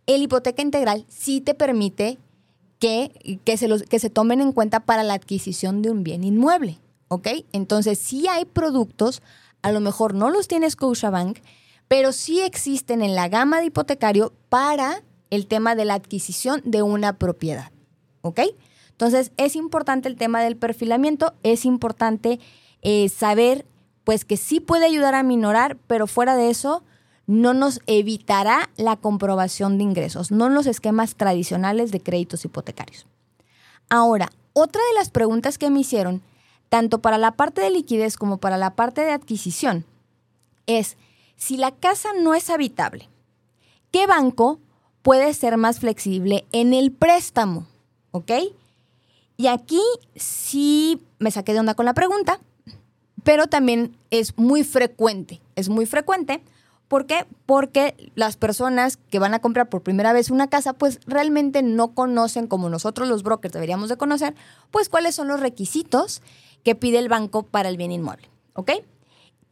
el hipoteca integral sí te permite que, que, se, los, que se tomen en cuenta para la adquisición de un bien inmueble. ¿Ok? Entonces sí hay productos, a lo mejor no los tiene Scotiabank, pero sí existen en la gama de hipotecario para el tema de la adquisición de una propiedad. ¿Ok? Entonces, es importante el tema del perfilamiento, es importante eh, saber pues que sí puede ayudar a minorar, pero fuera de eso no nos evitará la comprobación de ingresos, no en los esquemas tradicionales de créditos hipotecarios. Ahora, otra de las preguntas que me hicieron, tanto para la parte de liquidez como para la parte de adquisición, es si la casa no es habitable, ¿qué banco puede ser más flexible en el préstamo? ¿Ok? Y aquí sí me saqué de onda con la pregunta, pero también es muy frecuente, es muy frecuente. ¿Por qué? Porque las personas que van a comprar por primera vez una casa, pues realmente no conocen, como nosotros los brokers deberíamos de conocer, pues cuáles son los requisitos que pide el banco para el bien inmueble. ¿Ok?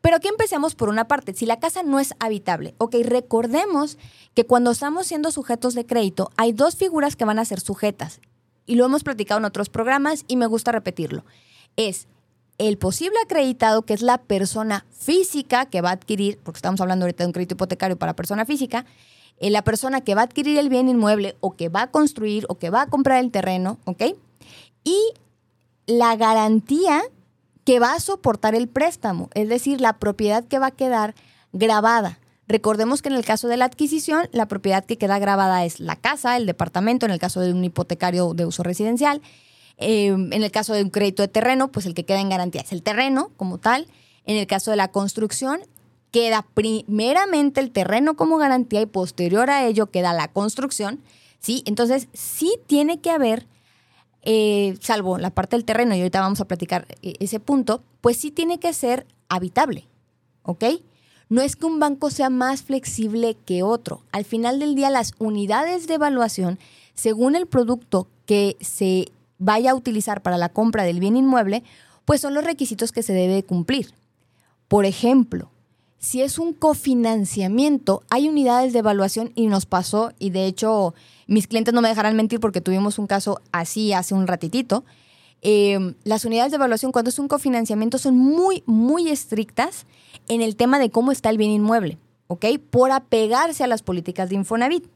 Pero aquí empecemos por una parte. Si la casa no es habitable, ok, recordemos que cuando estamos siendo sujetos de crédito, hay dos figuras que van a ser sujetas y lo hemos platicado en otros programas y me gusta repetirlo, es el posible acreditado, que es la persona física que va a adquirir, porque estamos hablando ahorita de un crédito hipotecario para persona física, eh, la persona que va a adquirir el bien inmueble o que va a construir o que va a comprar el terreno, ¿ok? Y la garantía que va a soportar el préstamo, es decir, la propiedad que va a quedar grabada. Recordemos que en el caso de la adquisición, la propiedad que queda grabada es la casa, el departamento, en el caso de un hipotecario de uso residencial. Eh, en el caso de un crédito de terreno, pues el que queda en garantía es el terreno como tal. En el caso de la construcción, queda primeramente el terreno como garantía y posterior a ello queda la construcción. ¿sí? Entonces, sí tiene que haber, eh, salvo la parte del terreno, y ahorita vamos a platicar eh, ese punto, pues sí tiene que ser habitable. ¿Ok? No es que un banco sea más flexible que otro. Al final del día, las unidades de evaluación, según el producto que se vaya a utilizar para la compra del bien inmueble, pues son los requisitos que se debe cumplir. Por ejemplo, si es un cofinanciamiento, hay unidades de evaluación y nos pasó, y de hecho mis clientes no me dejarán mentir porque tuvimos un caso así hace un ratitito, eh, las unidades de evaluación cuando es un cofinanciamiento son muy, muy estrictas en el tema de cómo está el bien inmueble, ¿ok? Por apegarse a las políticas de Infonavit.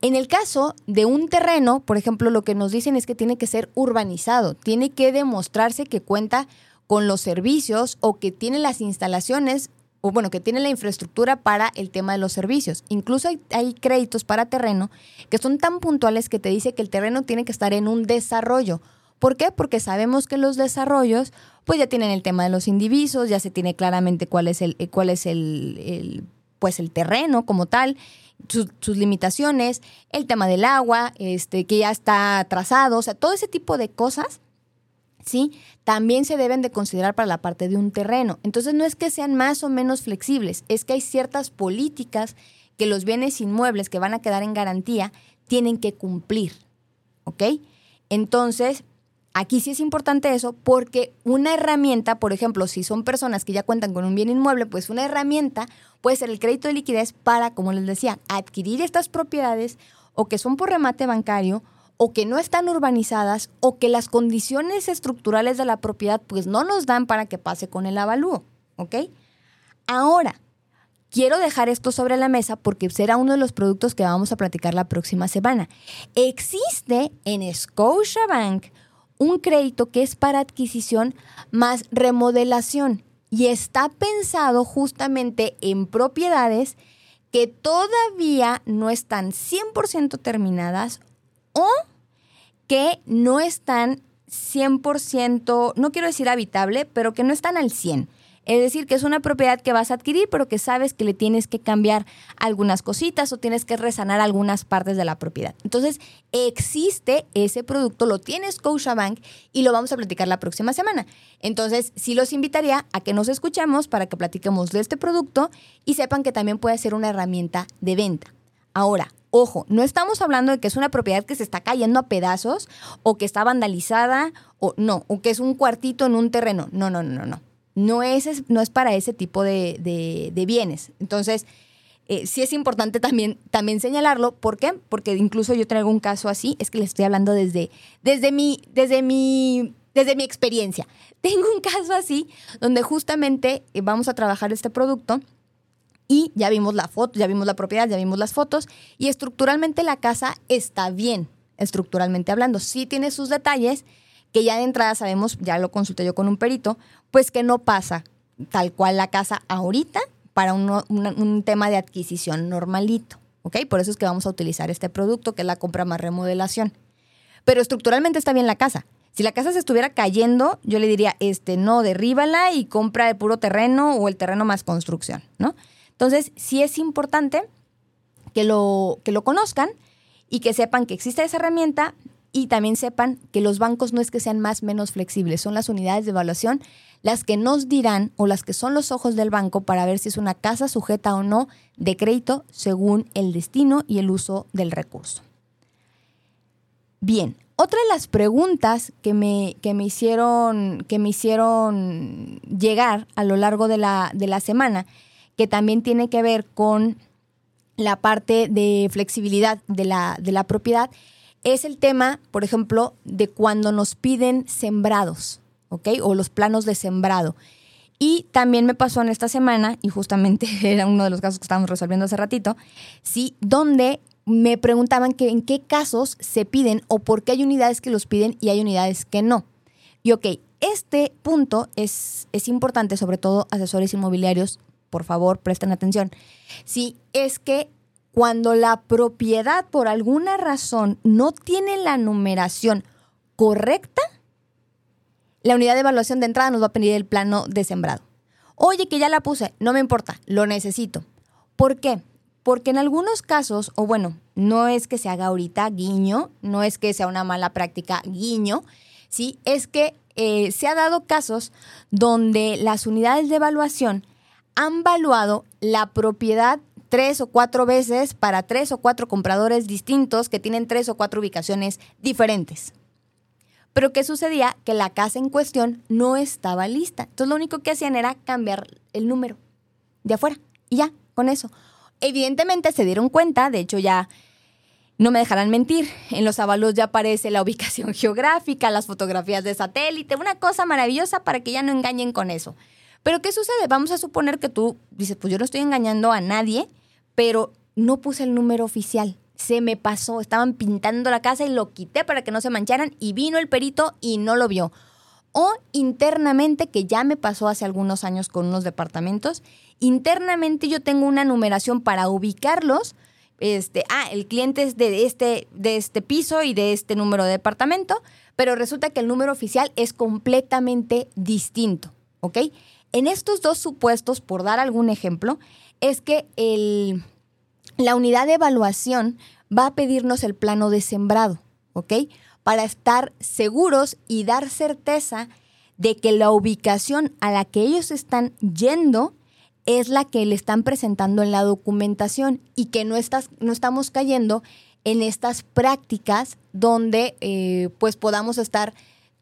En el caso de un terreno, por ejemplo, lo que nos dicen es que tiene que ser urbanizado, tiene que demostrarse que cuenta con los servicios o que tiene las instalaciones o bueno, que tiene la infraestructura para el tema de los servicios. Incluso hay, créditos para terreno que son tan puntuales que te dice que el terreno tiene que estar en un desarrollo. ¿Por qué? Porque sabemos que los desarrollos pues ya tienen el tema de los indivisos, ya se tiene claramente cuál es el, cuál es el, pues el terreno como tal, sus, limitaciones, el tema del agua, este, que ya está trazado, o sea, todo ese tipo de cosas ¿sí? También se deben de considerar para la parte de un terreno. Entonces no es que sean más o menos flexibles, es que hay ciertas políticas que los bienes inmuebles que van a quedar en garantía tienen que cumplir, ¿ok? Entonces, aquí sí es importante eso porque una herramienta, por ejemplo, si son personas que ya cuentan con un bien inmueble, pues una herramienta puede ser el crédito de liquidez para, como les decía, adquirir estas propiedades o que son por remate bancario o que no están urbanizadas o que las condiciones estructurales de la propiedad pues no nos dan para que pase con el avalúo, ¿ok? Ahora, quiero dejar esto sobre la mesa porque será uno de los productos que vamos a platicar la próxima semana. Existe en Scotiabank un crédito que es para adquisición más remodelación y está pensado justamente en propiedades que todavía no están 100% terminadas o que no están 100%, no quiero decir habitable, pero que no están al 100. Es decir, que es una propiedad que vas a adquirir, pero que sabes que le tienes que cambiar algunas cositas o tienes que resanar algunas partes de la propiedad. Entonces, existe ese producto, lo tiene Scotiabank y lo vamos a platicar la próxima semana. Entonces, sí los invitaría a que nos escuchemos para que platiquemos de este producto y sepan que también puede ser una herramienta de venta. Ahora, Ojo, no estamos hablando de que es una propiedad que se está cayendo a pedazos o que está vandalizada o no, o que es un cuartito en un terreno. No, no, no, no. No es, no es para ese tipo de, bienes. Entonces, eh, sí es importante también, también señalarlo. ¿Por qué? Porque incluso yo traigo un caso así, es que le estoy hablando desde, desde, mi, desde, mi, desde mi experiencia. Tengo un caso así donde justamente eh, vamos a trabajar este producto y ya vimos la foto, ya vimos la propiedad, ya vimos las fotos y estructuralmente la casa está bien, estructuralmente hablando. Sí tiene sus detalles que ya de entrada sabemos, ya lo consulté yo con un perito, pues que no pasa tal cual la casa ahorita para un, tema de adquisición normalito. ¿Ok? Por eso es que vamos a utilizar este producto, que es la compra más remodelación. Pero estructuralmente está bien la casa. Si la casa se estuviera cayendo, yo le diría, este, no, derríbala y compra el puro terreno o el terreno más construcción, ¿no? Entonces, sí es importante que lo, que lo conozcan y que sepan que existe esa herramienta y también sepan que los bancos no es que sean más menos flexibles, son las unidades de evaluación las que nos dirán o las que son los ojos del banco para ver si es una casa sujeta o no de crédito según el destino y el uso del recurso. Bien, otra de las preguntas que me, que me, hicieron, que me hicieron llegar a lo largo de la, de la semana que también tiene que ver con la parte de flexibilidad de la, de la propiedad, es el tema, por ejemplo, de cuando nos piden sembrados, ¿ok? O los planos de sembrado. Y también me pasó en esta semana, y justamente era uno de los casos que estábamos resolviendo hace ratito, sí, donde me preguntaban que en qué casos se piden o por qué hay unidades que los piden y hay unidades que no. Y ok, este punto es, es importante, sobre todo asesores inmobiliarios por favor presten atención, si es que cuando la propiedad por alguna razón no tiene la numeración correcta, la unidad de evaluación de entrada nos va a pedir el plano de sembrado. Oye, que ya la puse, no me importa, lo necesito. ¿Por qué? Porque en algunos casos, o bueno, no es que se haga ahorita guiño, no es que sea una mala práctica guiño, ¿sí? Es que eh, se ha dado casos donde las unidades de evaluación han valuado la propiedad tres o cuatro veces para tres o cuatro compradores distintos que tienen tres o cuatro ubicaciones diferentes. Pero ¿qué sucedía? Que la casa en cuestión no estaba lista. Entonces lo único que hacían era cambiar el número de afuera. Y ya, con eso. Evidentemente se dieron cuenta, de hecho ya no me dejarán mentir, en los avalos ya aparece la ubicación geográfica, las fotografías de satélite, una cosa maravillosa para que ya no engañen con eso. Pero ¿qué sucede? Vamos a suponer que tú dices, pues yo no estoy engañando a nadie, pero no puse el número oficial. Se me pasó, estaban pintando la casa y lo quité para que no se mancharan y vino el perito y no lo vio. O internamente, que ya me pasó hace algunos años con unos departamentos, internamente yo tengo una numeración para ubicarlos. Este, ah, el cliente es de este, de este piso y de este número de departamento, pero resulta que el número oficial es completamente distinto, ¿ok? En estos dos supuestos, por dar algún ejemplo, es que el, la unidad de evaluación va a pedirnos el plano de sembrado, ¿ok? Para estar seguros y dar certeza de que la ubicación a la que ellos están yendo es la que le están presentando en la documentación y que no, estás, no estamos cayendo en estas prácticas donde eh, pues podamos estar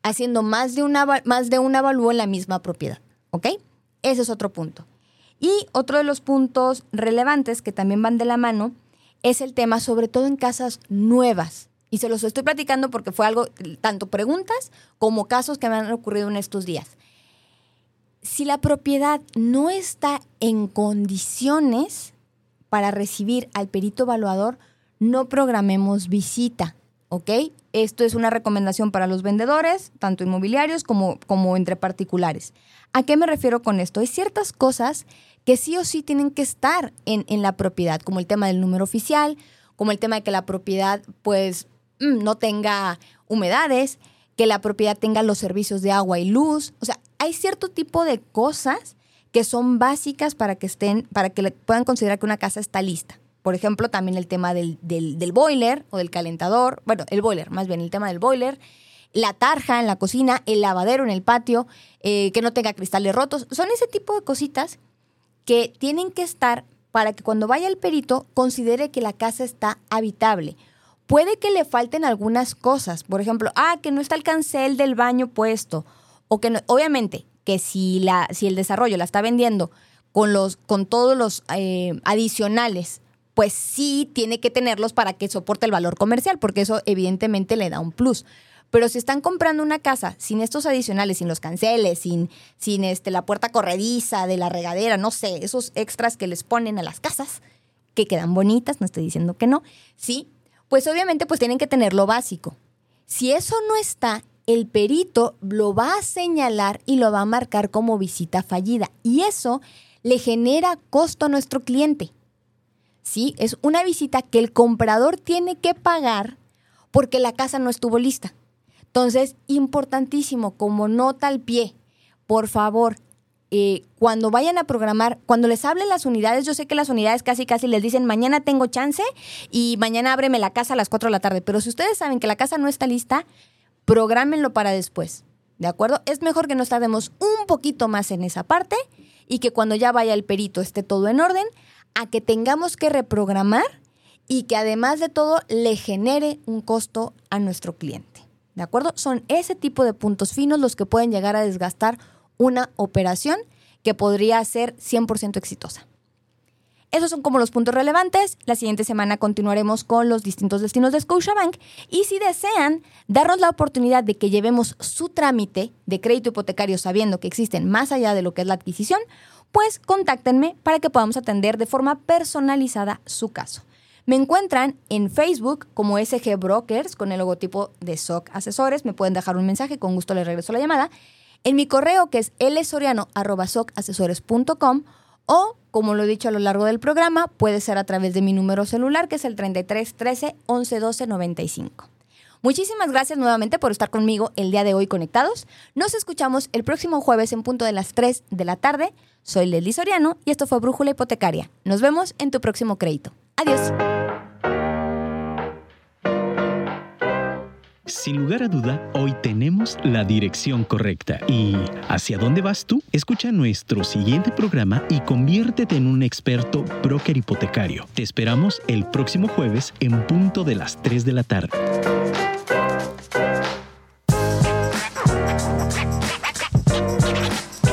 haciendo más de, una, más de un avalúo en la misma propiedad. ¿Ok? Ese es otro punto. Y otro de los puntos relevantes que también van de la mano es el tema, sobre todo en casas nuevas. Y se los estoy platicando porque fue algo, tanto preguntas como casos que me han ocurrido en estos días. Si la propiedad no está en condiciones para recibir al perito evaluador, no programemos visita, ¿ok? Esto es una recomendación para los vendedores, tanto inmobiliarios como, como entre particulares. ¿A qué me refiero con esto? Hay ciertas cosas que sí o sí tienen que estar en, la propiedad, como el tema del número oficial, como el tema de que la propiedad pues mm, no tenga humedades, que la propiedad tenga los servicios de agua y luz. O sea, hay cierto tipo de cosas que son básicas para que estén, para que puedan considerar que una casa está lista. Por ejemplo, también el tema del, del, boiler o del calentador, bueno, el boiler, más bien el tema del boiler, la tarja en la cocina, el lavadero en el patio, eh, que no tenga cristales rotos. Son ese tipo de cositas que tienen que estar para que cuando vaya el perito considere que la casa está habitable. Puede que le falten algunas cosas, por ejemplo, ah, que no está el cancel del baño puesto, o que no, obviamente que si, la, si el desarrollo la está vendiendo con, los, con todos los eh, adicionales, pues sí tiene que tenerlos para que soporte el valor comercial, porque eso evidentemente le da un plus. Pero si están comprando una casa sin estos adicionales, sin los canceles, sin, sin este, la puerta corrediza de la regadera, no sé, esos extras que les ponen a las casas, que quedan bonitas, no estoy diciendo que no, sí, pues obviamente pues tienen que tener lo básico. Si eso no está, el perito lo va a señalar y lo va a marcar como visita fallida. Y eso le genera costo a nuestro cliente. ¿Sí? Es una visita que el comprador tiene que pagar porque la casa no estuvo lista. Entonces, importantísimo, como nota al pie, por favor, eh, cuando vayan a programar, cuando les hablen las unidades, yo sé que las unidades casi casi les dicen mañana tengo chance y mañana ábreme la casa a las 4 de la tarde, pero si ustedes saben que la casa no está lista, prográmenlo para después, ¿de acuerdo? Es mejor que nos tardemos un poquito más en esa parte y que cuando ya vaya el perito esté todo en orden, a que tengamos que reprogramar y que además de todo le genere un costo a nuestro cliente. ¿De acuerdo? Son ese tipo de puntos finos los que pueden llegar a desgastar una operación que podría ser 100% exitosa. Esos son como los puntos relevantes. La siguiente semana continuaremos con los distintos destinos de Scotiabank. Y si desean darnos la oportunidad de que llevemos su trámite de crédito hipotecario sabiendo que existen más allá de lo que es la adquisición, pues contáctenme para que podamos atender de forma personalizada su caso. Me encuentran en Facebook como SG Brokers con el logotipo de SOC Asesores. Me pueden dejar un mensaje, con gusto les regreso la llamada. En mi correo que es lsoriano.socasesores.com o, como lo he dicho a lo largo del programa, puede ser a través de mi número celular que es el 33 13 11 12 95. Muchísimas gracias nuevamente por estar conmigo el día de hoy conectados. Nos escuchamos el próximo jueves en punto de las 3 de la tarde. Soy Leslie Soriano y esto fue Brújula Hipotecaria. Nos vemos en tu próximo crédito. Adiós. Sin lugar a duda, hoy tenemos la dirección correcta. ¿Y hacia dónde vas tú? Escucha nuestro siguiente programa y conviértete en un experto broker hipotecario. Te esperamos el próximo jueves en punto de las 3 de la tarde.